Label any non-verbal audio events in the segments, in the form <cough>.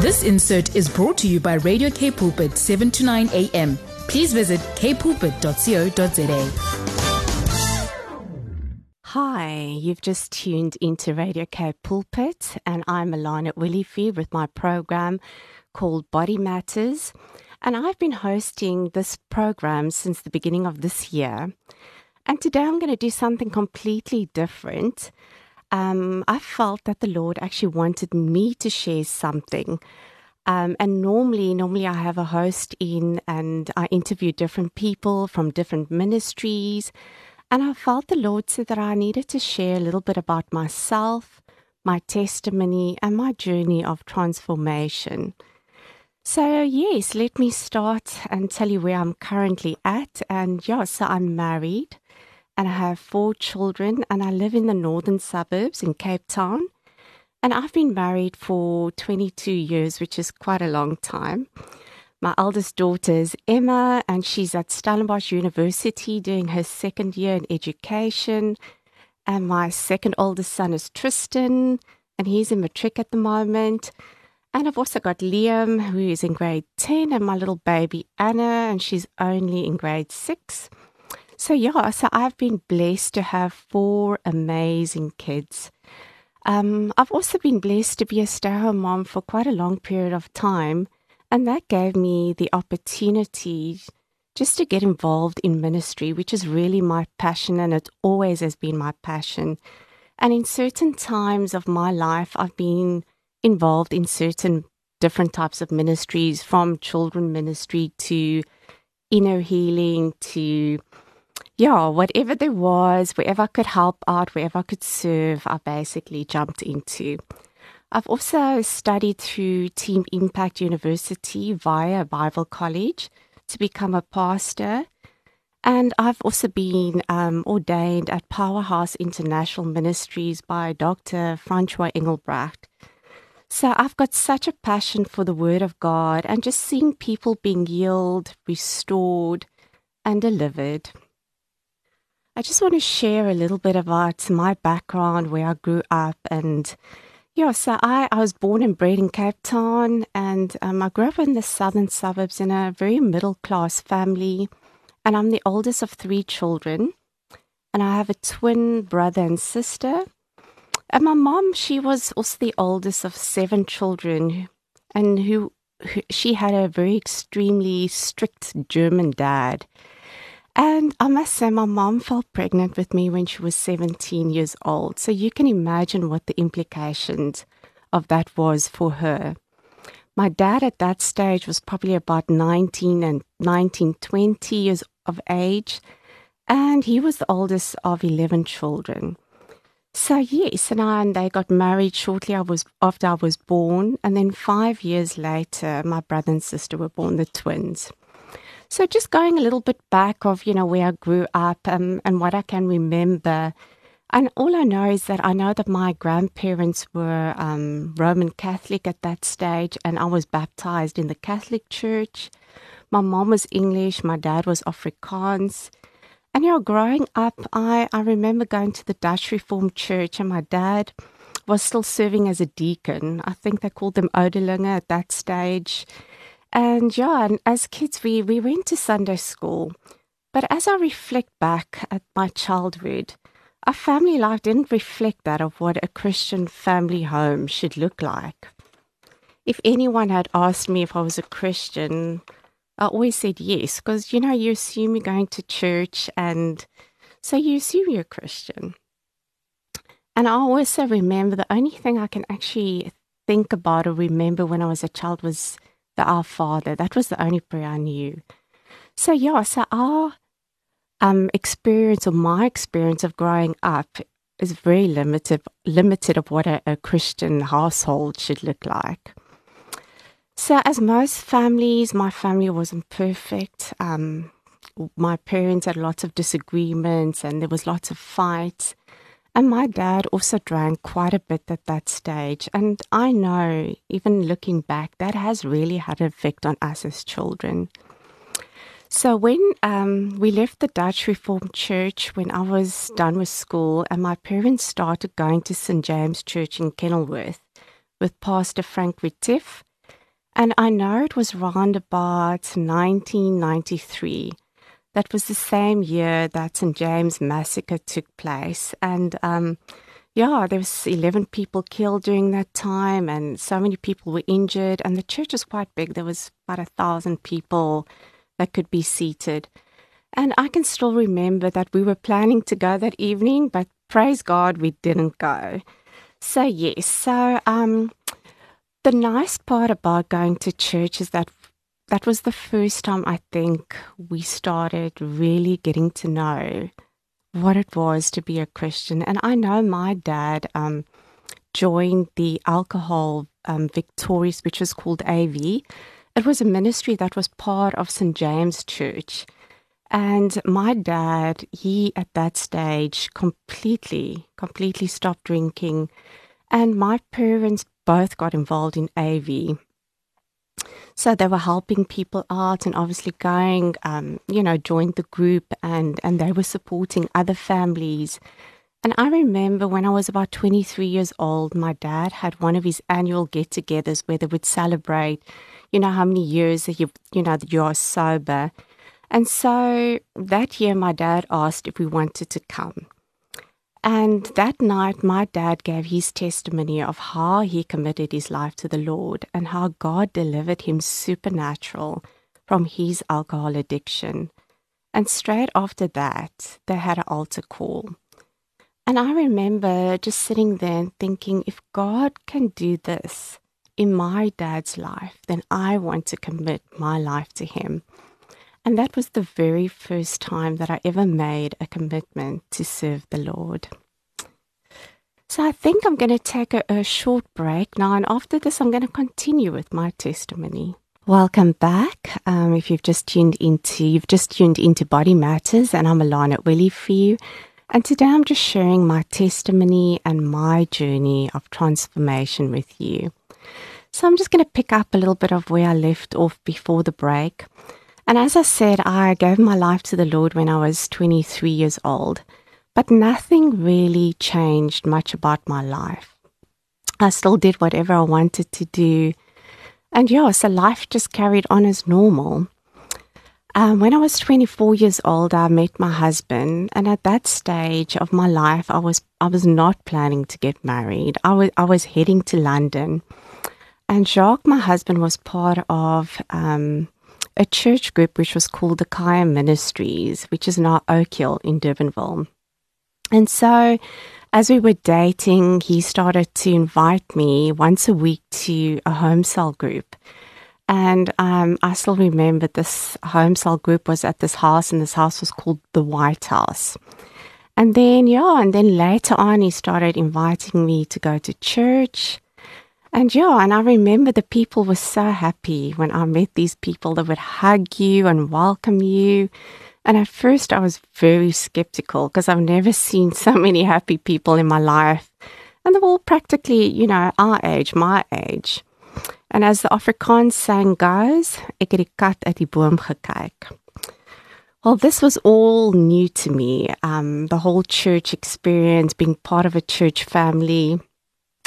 This insert is brought to you by Radio K Pulpit 7 to 9 a.m. Please visit kpulpit.co.za. Hi, you've just tuned into Radio K Pulpit, and I'm Alana Olivier with my program called Body Matters. And I've been hosting this program since the beginning of this year. And today I'm going to do something completely different. Um, I felt that the Lord actually wanted me to share something. Um, and normally, normally I have a host in and I interview different people from different ministries. And I felt the Lord said that I needed to share a little bit about myself, my testimony, and my journey of transformation. So, yes, let me start and tell you where I'm currently at. And yeah, so I'm married and I have four children, and I live in the northern suburbs in Cape Town. And I've been married for 22 years, which is quite a long time. My eldest daughter is Emma, and she's at Stellenbosch University doing her second year in education. And my second oldest son is Tristan, and he's in matric at the moment. And I've also got Liam, who is in grade 10, and my little baby Anna, and she's only in grade 6. So, yeah, so I've been blessed to have four amazing kids. Um, I've also been blessed to be a stay at home mom for quite a long period of time, and that gave me the opportunity just to get involved in ministry, which is really my passion, and it always has been my passion. And in certain times of my life, I've been involved in certain different types of ministries, from children ministry to inner healing to yeah, whatever there was, wherever I could help out, wherever I could serve, I basically jumped into. I've also studied through Team Impact University via Bible College to become a pastor. And I've also been um, ordained at Powerhouse International Ministries by Dr. Francois Engelbrecht. So I've got such a passion for the Word of God and just seeing people being healed, restored, and delivered. I just want to share a little bit about my background, where I grew up, and yeah, so I, I was born and bred in Cape Town, and um, I grew up in the southern suburbs in a very middle class family, and I'm the oldest of three children, and I have a twin brother and sister. And my mom, she was also the oldest of seven children, and who, who she had a very extremely strict German dad. And I must say, my mom fell pregnant with me when she was 17 years old. So you can imagine what the implications of that was for her. My dad at that stage was probably about 19 and 19, 20 years of age. And he was the oldest of 11 children. So yes, and, I, and they got married shortly I was, after I was born. And then five years later, my brother and sister were born, the twins. So just going a little bit back of, you know, where I grew up um, and what I can remember. And all I know is that I know that my grandparents were um, Roman Catholic at that stage, and I was baptized in the Catholic Church. My mom was English, my dad was Afrikaans. And you know, growing up, I, I remember going to the Dutch Reformed Church, and my dad was still serving as a deacon. I think they called them Ouderlinge at that stage. And yeah, and as kids, we, we went to Sunday school. But as I reflect back at my childhood, our family life didn't reflect that of what a Christian family home should look like. If anyone had asked me if I was a Christian, I always said yes, because you know, you assume you're going to church, and so you assume you're a Christian. And I also remember the only thing I can actually think about or remember when I was a child was the Our Father. That was the only prayer I knew. So yeah, so our um, experience or my experience of growing up is very limited limited of what a, a Christian household should look like. So as most families, my family wasn't perfect. Um, my parents had lots of disagreements and there was lots of fights. And my dad also drank quite a bit at that stage. And I know, even looking back, that has really had an effect on us as children. So when um, we left the Dutch Reformed Church, when I was done with school, and my parents started going to St James Church in Kenilworth with Pastor Frank Retief, And I know it was around about 1993. That was the same year that St. James Massacre took place. And um, yeah, there was 11 people killed during that time, and so many people were injured. And the church was quite big. There was about a thousand people that could be seated. And I can still remember that we were planning to go that evening, but praise God, we didn't go. So, yes, so um, the nice part about going to church is that that was the first time I think we started really getting to know what it was to be a Christian. And I know my dad um, joined the alcohol um, victorious, which was called AV. It was a ministry that was part of St. James Church. And my dad, he at that stage completely, completely stopped drinking. And my parents both got involved in AV. So they were helping people out and obviously going, um, you know, joined the group and, and they were supporting other families. And I remember when I was about 23 years old, my dad had one of his annual get togethers where they would celebrate, you know, how many years that you, you know, that you are sober. And so that year, my dad asked if we wanted to come. And that night, my dad gave his testimony of how he committed his life to the Lord and how God delivered him supernatural from his alcohol addiction. And straight after that, they had an altar call. And I remember just sitting there thinking, if God can do this in my dad's life, then I want to commit my life to him. And that was the very first time that I ever made a commitment to serve the Lord. So I think I'm going to take a, a short break now, and after this, I'm going to continue with my testimony. Welcome back. Um, if you've just tuned into, you've just tuned into Body Matters, and I'm Alana at Willie for you. And today I'm just sharing my testimony and my journey of transformation with you. So I'm just going to pick up a little bit of where I left off before the break. And as I said, I gave my life to the Lord when I was 23 years old, but nothing really changed much about my life. I still did whatever I wanted to do. And yeah, so life just carried on as normal. Um, when I was 24 years old, I met my husband, and at that stage of my life, I was I was not planning to get married. I was I was heading to London, and Jacques, my husband, was part of um, a church group which was called the Kaya Ministries, which is now Oak Hill in Durbanville. And so, as we were dating, he started to invite me once a week to a home cell group. And um, I still remember this home cell group was at this house, and this house was called the White House. And then, yeah, and then later on, he started inviting me to go to church. And yeah, and I remember the people were so happy when I met these people that would hug you and welcome you. And at first, I was very skeptical because I've never seen so many happy people in my life. And they were all practically, you know, our age, my age. And as the Afrikaans saying goes, ek het die kat uit die boom gekyk. Well, this was all new to me. Um, the whole church experience, being part of a church family,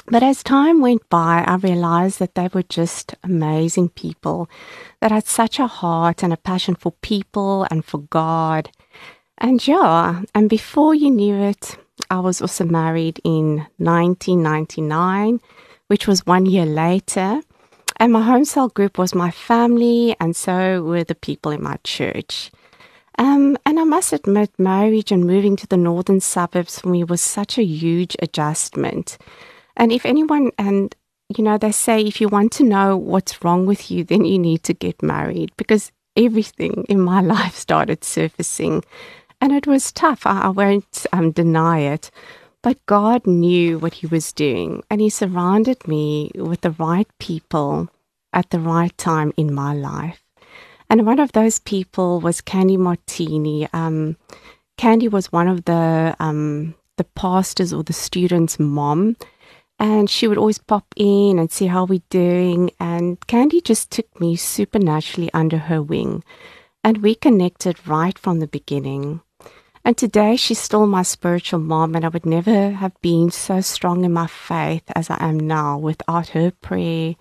but as time went by, I realized that they were just amazing people that had such a heart and a passion for people and for God. And yeah, and before you knew it, I was also married in 1999, which was one year later. And my home cell group was my family, and so were the people in my church. Um, and I must admit, marriage and moving to the northern suburbs for me was such a huge adjustment. And if anyone, and you know, they say if you want to know what's wrong with you, then you need to get married because everything in my <laughs> life started surfacing. And it was tough. I, I won't um, deny it. But God knew what He was doing, and He surrounded me with the right people at the right time in my life. And one of those people was Candy Martini. Um, Candy was one of the um, the pastors or the students' mom and she would always pop in and see how we're doing. And Candy just took me supernaturally under her wing, and we connected right from the beginning. And today she's still my spiritual mom, and I would never have been so strong in my faith as I am now without her prayer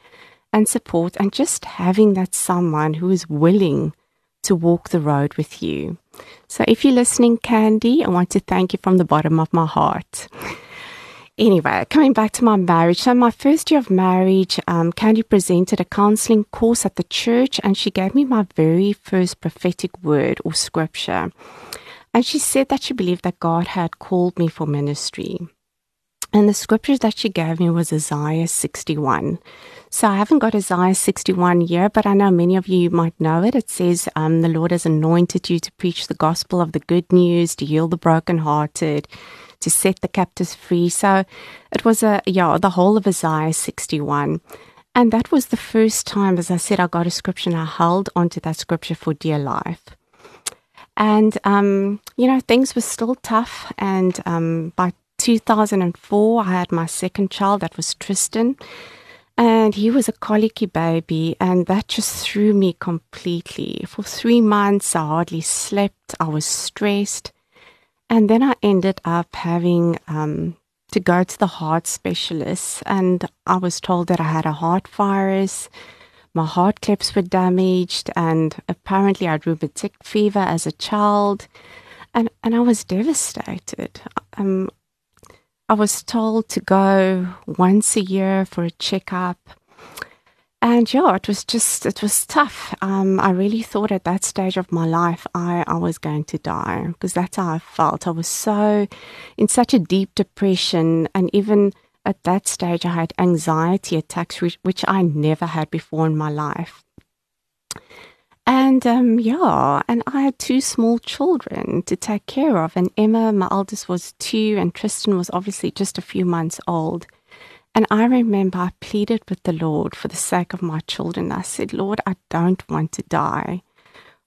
and support, and just having that someone who is willing to walk the road with you. So if you're listening, Candy, I want to thank you from the bottom of my heart. Anyway, coming back to my marriage. So, my first year of marriage, um, Candy presented a counseling course at the church, and she gave me my very first prophetic word or scripture. And she said that she believed that God had called me for ministry. And the scripture that she gave me was Isaiah 61. So I haven't got Isaiah 61 here, but I know many of you might know it. It says, um, The Lord has anointed you to preach the gospel of the good news, to heal the brokenhearted, to set the captives free. So it was a, yeah, the whole of Isaiah 61. And that was the first time, as I said, I got a scripture and I held onto that scripture for dear life. And, um, you know, things were still tough. And um, by 2004, I had my second child, that was Tristan. And he was a colicky baby, and that just threw me completely. For three months, I hardly slept. I was stressed. And then I ended up having um, to go to the heart specialist, and I was told that I had a heart virus. My heart clips were damaged, and apparently I had rheumatic fever as a child, and and I was devastated. Um, I was told to go once a year for a checkup, and yeah, it was just, it was tough. Um, I really thought at that stage of my life, I, I was going to die because that's how I felt. I was so in such a deep depression. And even at that stage, I had anxiety attacks, which, which I never had before in my life. And um, yeah, and I had two small children to take care of. And Emma, my eldest, was two, and Tristan was obviously just a few months old. And I remember I pleaded with the Lord for the sake of my children. I said, Lord, I don't want to die.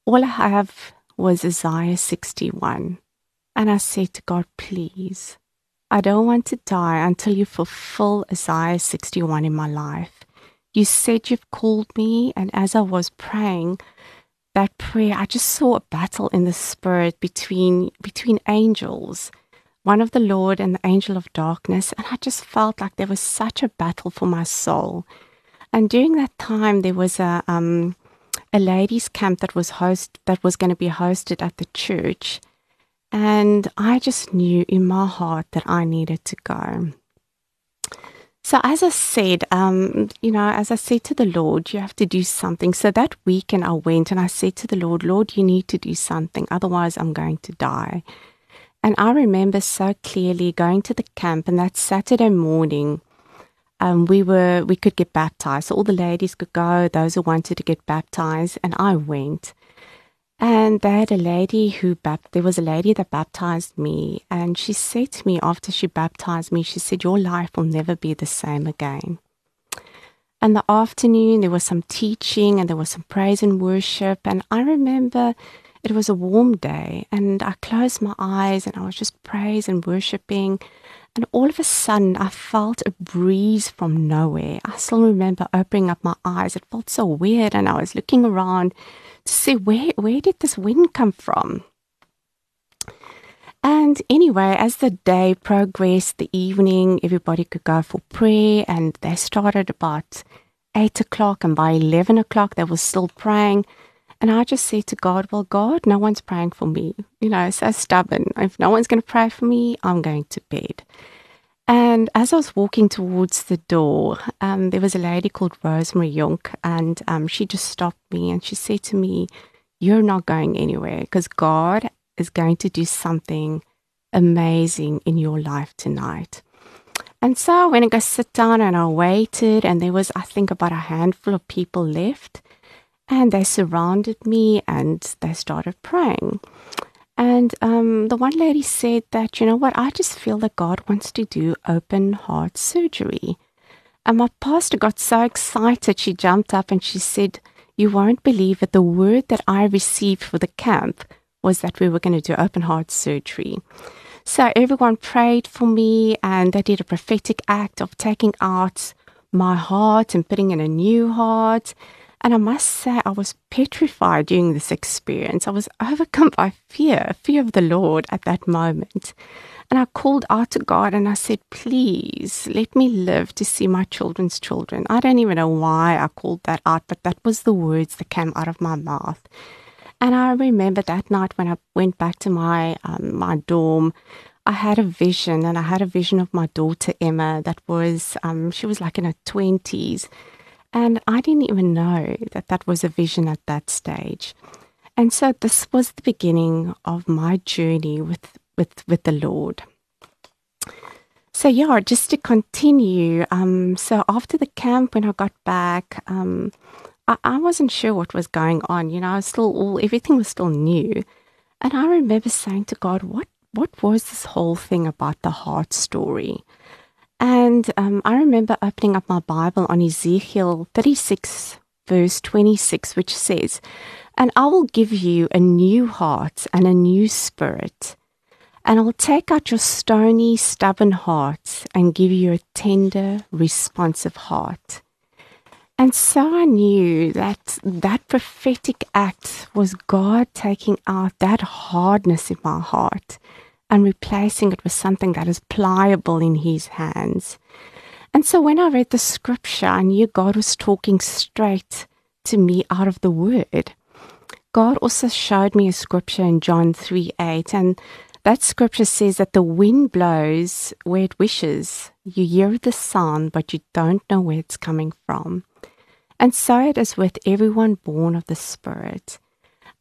All I have was Isaiah 61. And I said to God, please, I don't want to die until you fulfill Isaiah 61 in my life. You said you've called me, and as I was praying that prayer, I just saw a battle in the spirit between between angels one of the Lord and the angel of darkness, and I just felt like there was such a battle for my soul. And during that time, there was a um, a ladies' camp that was host that was going to be hosted at the church, and I just knew in my heart that I needed to go. So, as I said, um, you know, as I said to the Lord, you have to do something. So that weekend, I went and I said to the Lord, Lord, you need to do something, otherwise, I'm going to die. And I remember so clearly going to the camp, and that Saturday morning, um, we were we could get baptized. So all the ladies could go, those who wanted to get baptized, and I went. And they had a lady who there was a lady that baptized me, and she said to me after she baptized me, she said, "Your life will never be the same again." And the afternoon, there was some teaching, and there was some praise and worship, and I remember it was a warm day, and I closed my eyes and I was just praising and worshiping. And all of a sudden, I felt a breeze from nowhere. I still remember opening up my eyes. It felt so weird, and I was looking around to see where where did this wind come from. And anyway, as the day progressed, the evening, everybody could go for prayer, and they started about eight o'clock, and by eleven o'clock, they were still praying. And I just said to God, Well, God, no one's praying for me. You know, so stubborn. If no one's going to pray for me, I'm going to bed. And as I was walking towards the door, um, there was a lady called Rosemary Yonk, and um, she just stopped me and she said to me, You're not going anywhere because God is going to do something amazing in your life tonight. And so I went and go sit down and I waited, and there was, I think, about a handful of people left. And they surrounded me and they started praying. And um, the one lady said that, you know what, I just feel that God wants to do open heart surgery. And my pastor got so excited, she jumped up and she said, You won't believe it. The word that I received for the camp was that we were going to do open heart surgery. So everyone prayed for me and they did a prophetic act of taking out my heart and putting in a new heart. And I must say, I was petrified during this experience. I was overcome by fear, fear of the Lord at that moment. And I called out to God and I said, Please let me live to see my children's children. I don't even know why I called that out, but that was the words that came out of my mouth. And I remember that night when I went back to my um, my dorm, I had a vision, and I had a vision of my daughter Emma. That was um, she was like in her twenties, and I didn't even know that that was a vision at that stage. And so this was the beginning of my journey with with with the Lord. So yeah, just to continue. Um, so after the camp, when I got back, um, I, I wasn't sure what was going on. You know, I was still all everything was still new, and I remember saying to God, "What what was this whole thing about the heart story?" And um, I remember opening up my Bible on Ezekiel 36, verse 26, which says, And I will give you a new heart and a new spirit. And I'll take out your stony, stubborn heart and give you a tender, responsive heart. And so I knew that that prophetic act was God taking out that hardness in my heart and replacing it with something that is pliable in His hands. And so when I read the scripture, I knew God was talking straight to me out of the Word. God also showed me a scripture in John 3 8, and that scripture says that the wind blows where it wishes. You hear the sound, but you don't know where it's coming from. And so it is with everyone born of the Spirit.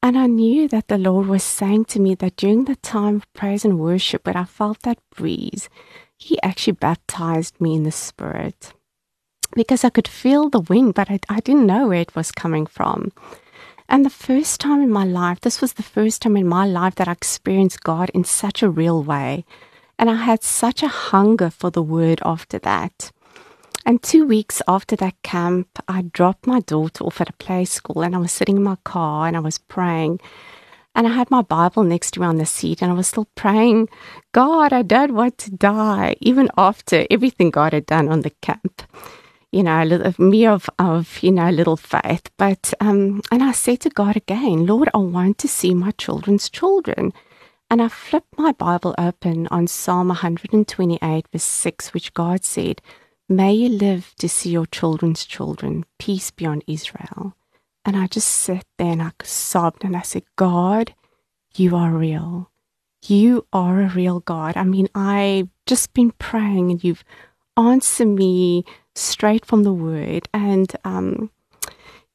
And I knew that the Lord was saying to me that during the time of praise and worship, when I felt that breeze, He actually baptized me in the Spirit. Because I could feel the wind, but I, I didn't know where it was coming from. And the first time in my life, this was the first time in my life that I experienced God in such a real way. And I had such a hunger for the word after that. And two weeks after that camp, I dropped my daughter off at a play school and I was sitting in my car and I was praying. And I had my Bible next to me on the seat and I was still praying, God, I don't want to die, even after everything God had done on the camp. You know, a little, me of, of, you know, little faith. But, um, and I said to God again, Lord, I want to see my children's children. And I flipped my Bible open on Psalm 128, verse 6, which God said, May you live to see your children's children. Peace be on Israel. And I just sat there and I sobbed and I said, God, you are real. You are a real God. I mean, I've just been praying and you've answered me straight from the word. And um,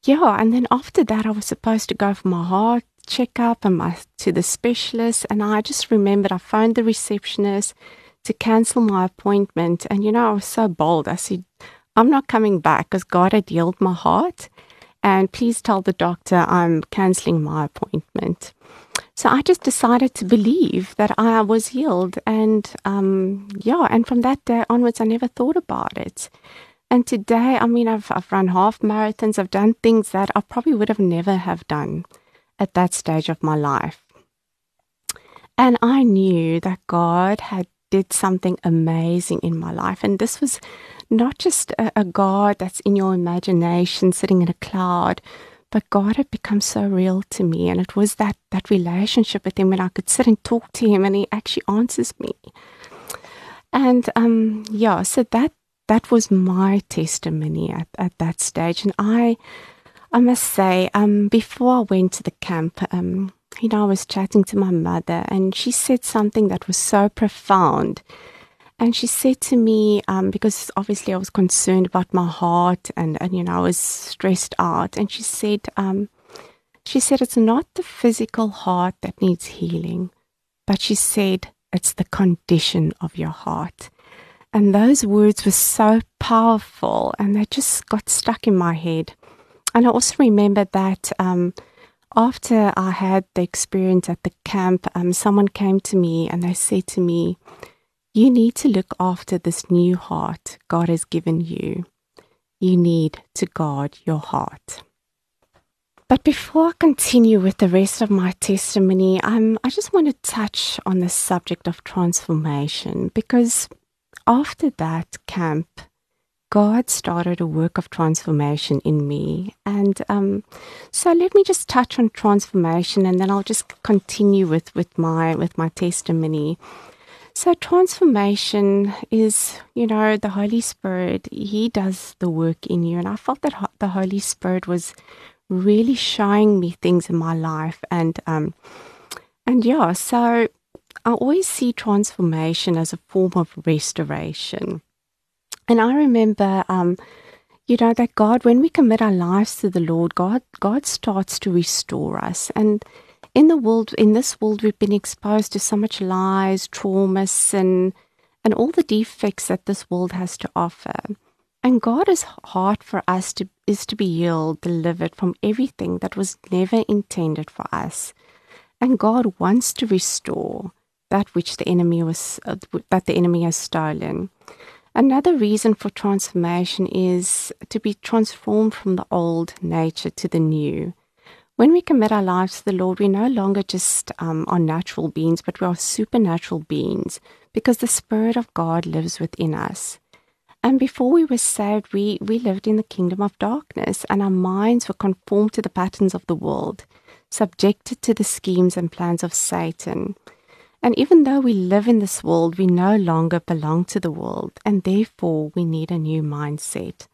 yeah, and then after that, I was supposed to go for my heart checkup and my to the specialist. And I just remembered I phoned the receptionist to cancel my appointment. And, you know, I was so bold. I said, I'm not coming back because God had healed my heart. And please tell the doctor I'm canceling my appointment. So I just decided to believe that I was healed. And um, yeah, and from that day onwards, I never thought about it. And today, I mean, I've, I've run half marathons, I've done things that I probably would have never have done at that stage of my life. And I knew that God had did something amazing in my life. And this was not just a, a, God that's in your imagination sitting in a cloud, but God had become so real to me. And it was that, that relationship with Him when I could sit and talk to Him and He actually answers me. And um, yeah, so that that was my testimony at, at that stage. And I I must say, um, before I went to the camp, um, you know, I was chatting to my mother and she said something that was so profound. And she said to me, um, because obviously I was concerned about my heart and, and, you know, I was stressed out. And she said, um, she said, it's not the physical heart that needs healing, but she said, it's the condition of your heart. And those words were so powerful and they just got stuck in my head. And I also remember that um, after I had the experience at the camp, um, someone came to me and they said to me, You need to look after this new heart God has given you. You need to guard your heart. But before I continue with the rest of my testimony, um, I just want to touch on the subject of transformation because after that camp, God started a work of transformation in me. And um, so let me just touch on transformation and then I'll just continue with, with my with my testimony. So transformation is, you know, the Holy Spirit, he does the work in you. And I felt that the Holy Spirit was really showing me things in my life and um and yeah, so I always see transformation as a form of restoration. And I remember, um, you know, that God, when we commit our lives to the Lord, God, God starts to restore us. And in the world, in this world, we've been exposed to so much lies, trauma, sin, and all the defects that this world has to offer. And God's heart for us to, is to be healed, delivered from everything that was never intended for us. And God wants to restore that which the enemy was uh, that the enemy has stolen. Another reason for transformation is to be transformed from the old nature to the new. When we commit our lives to the Lord, we no longer just um, are natural beings, but we are supernatural beings because the Spirit of God lives within us. And before we were saved, we, we lived in the kingdom of darkness, and our minds were conformed to the patterns of the world, subjected to the schemes and plans of Satan. And even though we live in this world, we no longer belong to the world, and therefore we need a new mindset.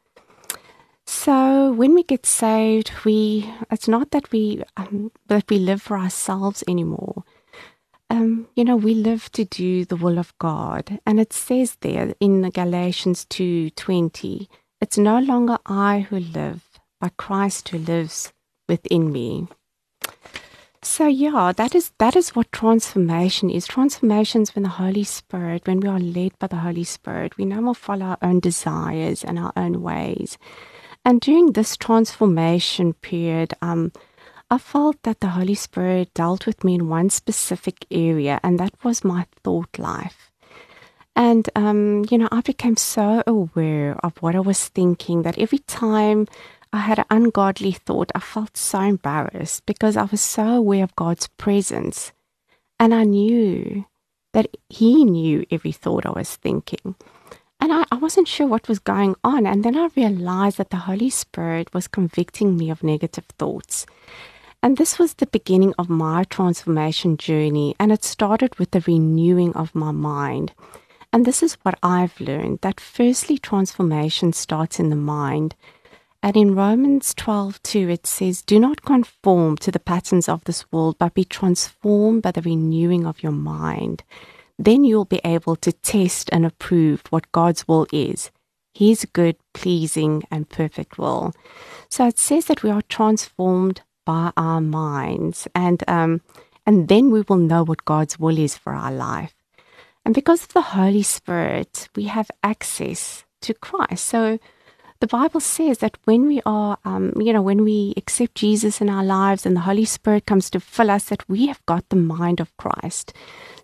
So when we get saved, we it's not that we um, that we live for ourselves anymore. Um, you know, we live to do the will of God, and it says there in Galatians two twenty, it's no longer I who live, but Christ who lives within me. So yeah, that is that is what transformation is. Transformation is when the Holy Spirit, when we are led by the Holy Spirit, we no more follow our own desires and our own ways. And during this transformation period, um, I felt that the Holy Spirit dealt with me in one specific area, and that was my thought life. And, um, you know, I became so aware of what I was thinking that every time I had an ungodly thought, I felt so embarrassed because I was so aware of God's presence. And I knew that He knew every thought I was thinking. And I, I wasn't sure what was going on. And then I realized that the Holy Spirit was convicting me of negative thoughts. And this was the beginning of my transformation journey. And it started with the renewing of my mind. And this is what I've learned that firstly, transformation starts in the mind. And in Romans 12, 2, it says, Do not conform to the patterns of this world, but be transformed by the renewing of your mind. Then you'll be able to test and approve what God's will is His good, pleasing, and perfect will. So it says that we are transformed by our minds, and, um, and then we will know what God's will is for our life. And because of the Holy Spirit, we have access to Christ. So the Bible says that when we are, um, you know, when we accept Jesus in our lives and the Holy Spirit comes to fill us, that we have got the mind of Christ.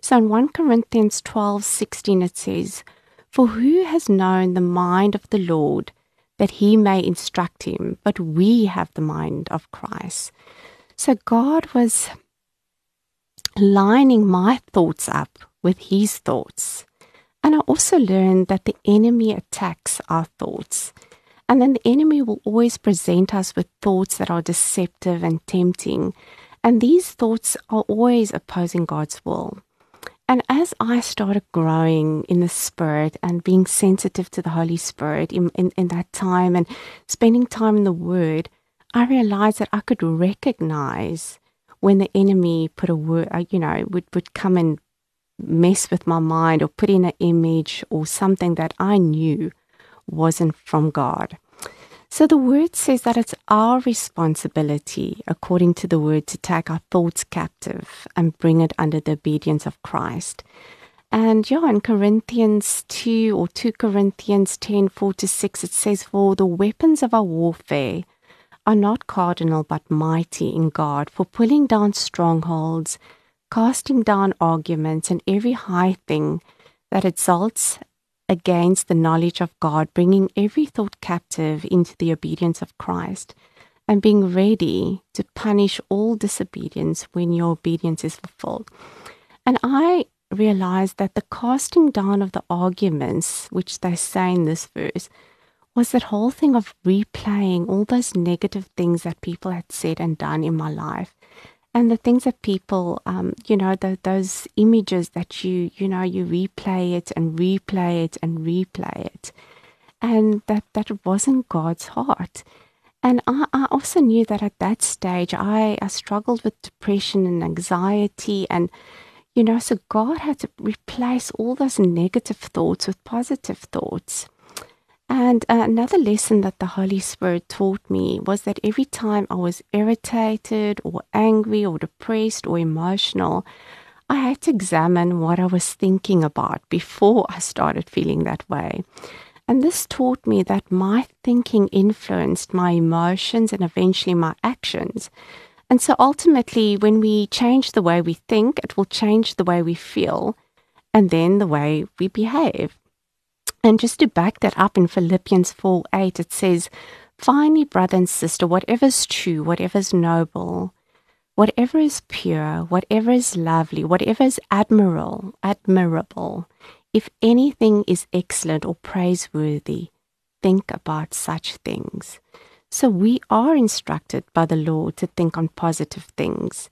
So in 1 Corinthians 12 16, it says, For who has known the mind of the Lord that he may instruct him? But we have the mind of Christ. So God was lining my thoughts up with his thoughts. And I also learned that the enemy attacks our thoughts. And then the enemy will always present us with thoughts that are deceptive and tempting. And these thoughts are always opposing God's will. And as I started growing in the Spirit and being sensitive to the Holy Spirit in, in, in, that time and spending time in the Word, I realized that I could recognize when the enemy put a word, uh, you know, would, would come and mess with my mind or put in an image or something that I knew wasn't from God. So the word says that it's our responsibility, according to the word, to take our thoughts captive and bring it under the obedience of Christ. And yeah, in Corinthians 2 or 2 Corinthians 10 4 to 6, it says, For the weapons of our warfare are not cardinal but mighty in God for pulling down strongholds, casting down arguments, and every high thing that exalts against the knowledge of God, bringing every thought captive into the obedience of Christ, and being ready to punish all disobedience when your obedience is fulfilled. And I realized that the casting down of the arguments, which they say in this verse, was that whole thing of replaying all those negative things that people had said and done in my life and the things that people um, you know the, those images that you you know you replay it and replay it and replay it. And that that wasn't god's heart. And I, I also knew that at that stage I, I struggled with depression and anxiety and you know so god had to replace all those negative thoughts with positive thoughts and uh, another lesson that the Holy Spirit taught me was that every time I was irritated or angry or depressed or emotional, I had to examine what I was thinking about before I started feeling that way. And this taught me that my thinking influenced my emotions and eventually my actions. And so ultimately, when we change the way we think, it will change the way we feel and then the way we behave. And just to back that up in Philippians 4 8, it says, Finally, brother and sister, whatever is true, whatever is noble, whatever is pure, whatever is lovely, whatever is admirable, admirable, if anything is excellent or praiseworthy, think about such things. So we are instructed by the Lord to think on positive things.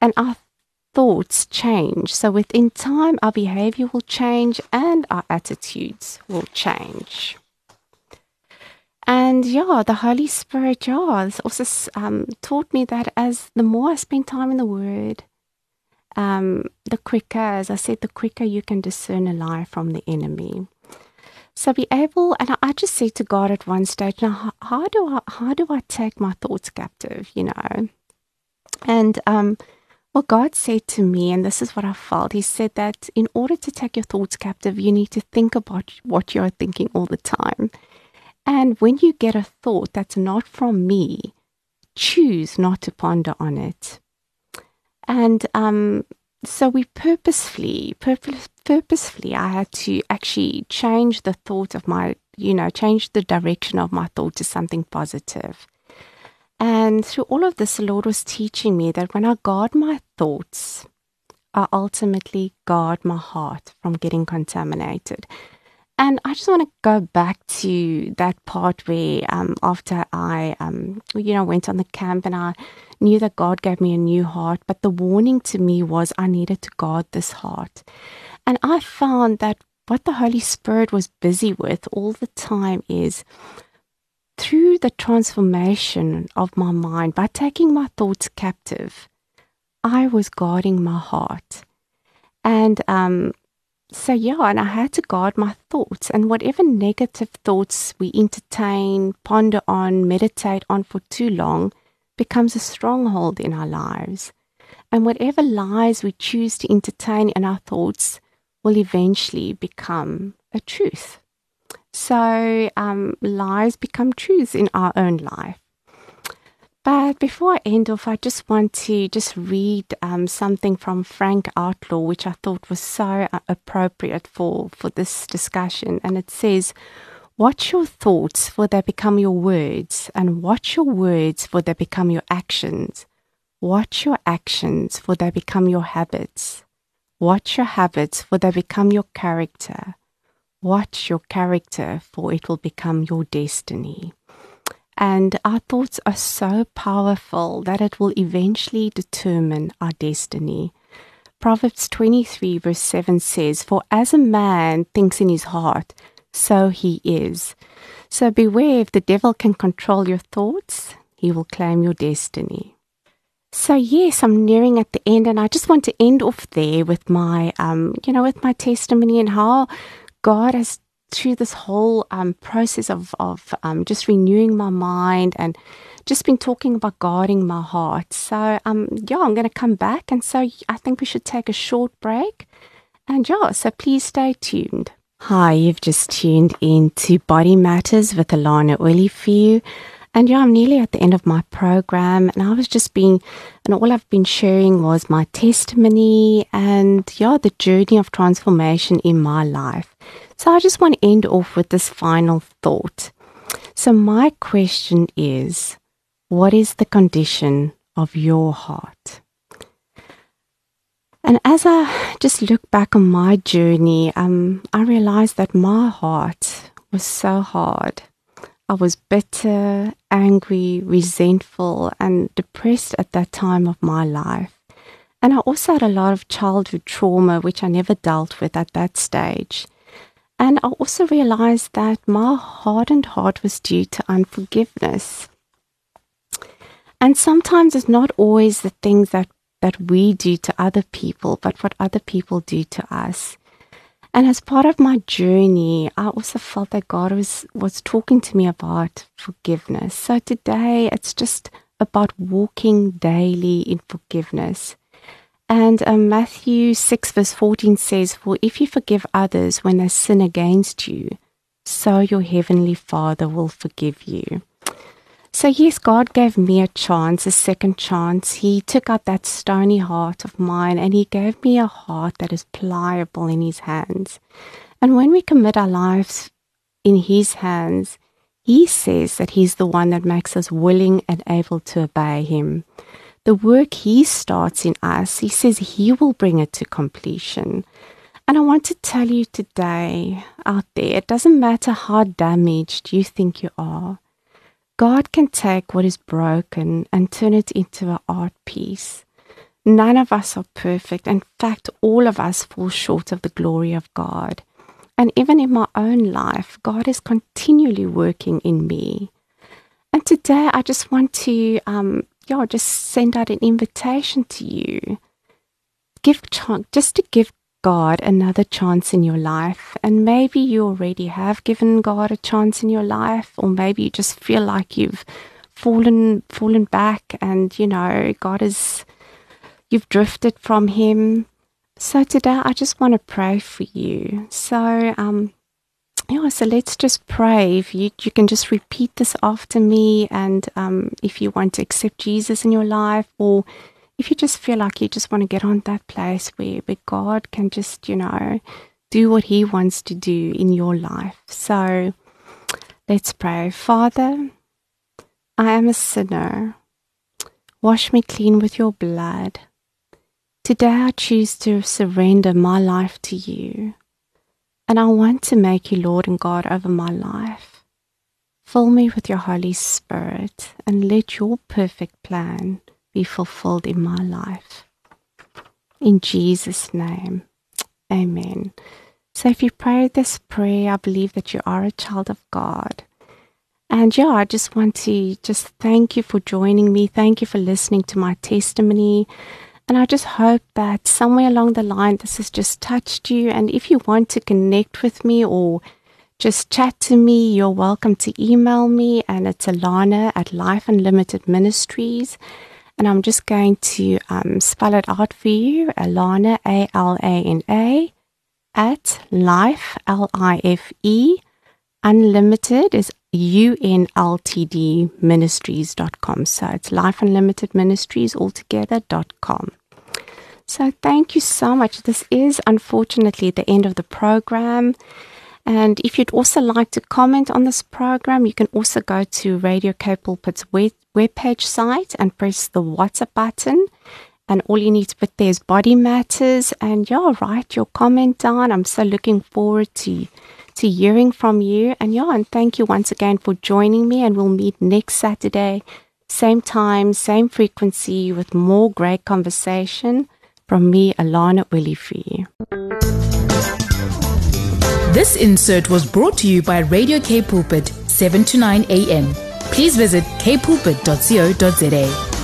And our thoughts change. So within time, our behavior will change and our attitudes will change. And yeah, the Holy Spirit, yeah, also um, taught me that as the more I spend time in the Word, um, the quicker, as I said, the quicker you can discern a lie from the enemy. So be able, and I, I just said to God at one stage, now how, how do I how do I take my thoughts captive, you know? And um, well, God said to me, and this is what I felt, He said that in order to take your thoughts captive, you need to think about what you're thinking all the time. And when you get a thought that's not from me, choose not to ponder on it. And um, so we purposefully, purpose, purposefully, I had to actually change the thought of my, you know, change the direction of my thought to something positive. And through all of this, the Lord was teaching me that when I guard my thoughts, I ultimately guard my heart from getting contaminated. And I just want to go back to that part where, um, after I, um, you know, went on the camp and I knew that God gave me a new heart, but the warning to me was I needed to guard this heart. And I found that what the Holy Spirit was busy with all the time is through the transformation of my mind, by taking my thoughts captive, I was guarding my heart. And um, so, yeah, and I had to guard my thoughts. And whatever negative thoughts we entertain, ponder on, meditate on for too long becomes a stronghold in our lives. And whatever lies we choose to entertain in our thoughts will eventually become a truth. So um, lies become truths in our own life. But before I end off, I just want to just read um, something from Frank Outlaw, which I thought was so uh, appropriate for, for this discussion. And it says, Watch your thoughts, for they become your words, and watch your words, for they become your actions. Watch your actions, for they become your habits. Watch your habits, for they become your character. Watch your character, for it will become your destiny. And our thoughts are so powerful that it will eventually determine our destiny. Proverbs 23, verse 7 says, For as a man thinks in his heart, so he is. So beware if the devil can control your thoughts, he will claim your destiny. So yes, I'm nearing at the end, and I just want to end off there with my, um, you know, with my testimony and how God has through this whole um, process of of um, just renewing my mind and just been talking about guarding my heart. So um yeah, I'm going to come back, and so I think we should take a short break. And yeah, so please stay tuned. Hi, you've just tuned in to Body Matters with Alana Olivier. And yeah, I'm nearly at the end of my program, and I was just being, and all I've been sharing was my testimony and yeah, the journey of transformation in my life. So I just want to end off with this final thought. So, my question is what is the condition of your heart? And as I just look back on my journey, um, I realized that my heart was so hard I was bitter, angry, resentful, and depressed at that time of my life. And I also had a lot of childhood trauma, which I never dealt with at that stage. And I also realized that my hardened heart was due to unforgiveness. And sometimes it's not always the things that, that we do to other people, but what other people do to us. And as part of my journey, I also felt that God was, was talking to me about forgiveness. So today it's just about walking daily in forgiveness. And um, Matthew 6, verse 14 says, For if you forgive others when they sin against you, so your heavenly Father will forgive you. So, yes, God gave me a chance, a second chance. He took out that stony heart of mine and He gave me a heart that is pliable in His hands. And when we commit our lives in His hands, He says that He's the one that makes us willing and able to obey Him. The work He starts in us, He says He will bring it to completion. And I want to tell you today out there, it doesn't matter how damaged you think you are. God can take what is broken and turn it into an art piece. None of us are perfect. In fact, all of us fall short of the glory of God. And even in my own life, God is continually working in me. And today, I just want to, um, yeah, just send out an invitation to you. Give just to give God another chance in your life. And maybe you already have given God a chance in your life, or maybe you just feel like you've fallen fallen back and you know God is you've drifted from him. So today I just want to pray for you. So um yeah, so let's just pray. If you you can just repeat this after me and um if you want to accept Jesus in your life or if you just feel like you just want to get on that place where, where God can just, you know, do what He wants to do in your life. So let's pray. Father, I am a sinner. Wash me clean with your blood. Today I choose to surrender my life to you. And I want to make you Lord and God over my life. Fill me with your Holy Spirit and let your perfect plan be fulfilled in my life. In Jesus' name, amen. So if you prayed this prayer, I believe that you are a child of God. And yeah, I just want to just thank you for joining me. Thank you for listening to my testimony. And I just hope that somewhere along the line this has just touched you. And if you want to connect with me or just chat to me, you're welcome to email me. And it's Alana at Life Unlimited Ministries. And I'm just going to um, spell it out for you Alana, A L A N A, at life, L I F E, unlimited is U N L T D ministries.com. So it's life unlimited ministries altogether.com. So thank you so much. This is unfortunately the end of the program. And if you'd also like to comment on this program, you can also go to Radio K Pulpit's web, webpage site and press the WhatsApp button. And all you need to put there is body matters. And yeah, write your comment down. I'm so looking forward to to hearing from you. And yeah, and thank you once again for joining me. And we'll meet next Saturday, same time, same frequency, with more great conversation from me, Alana Willifee. This insert was brought to you by Radio K Pulpit, 7 to 9 a.m. Please visit kpulpit.co.za.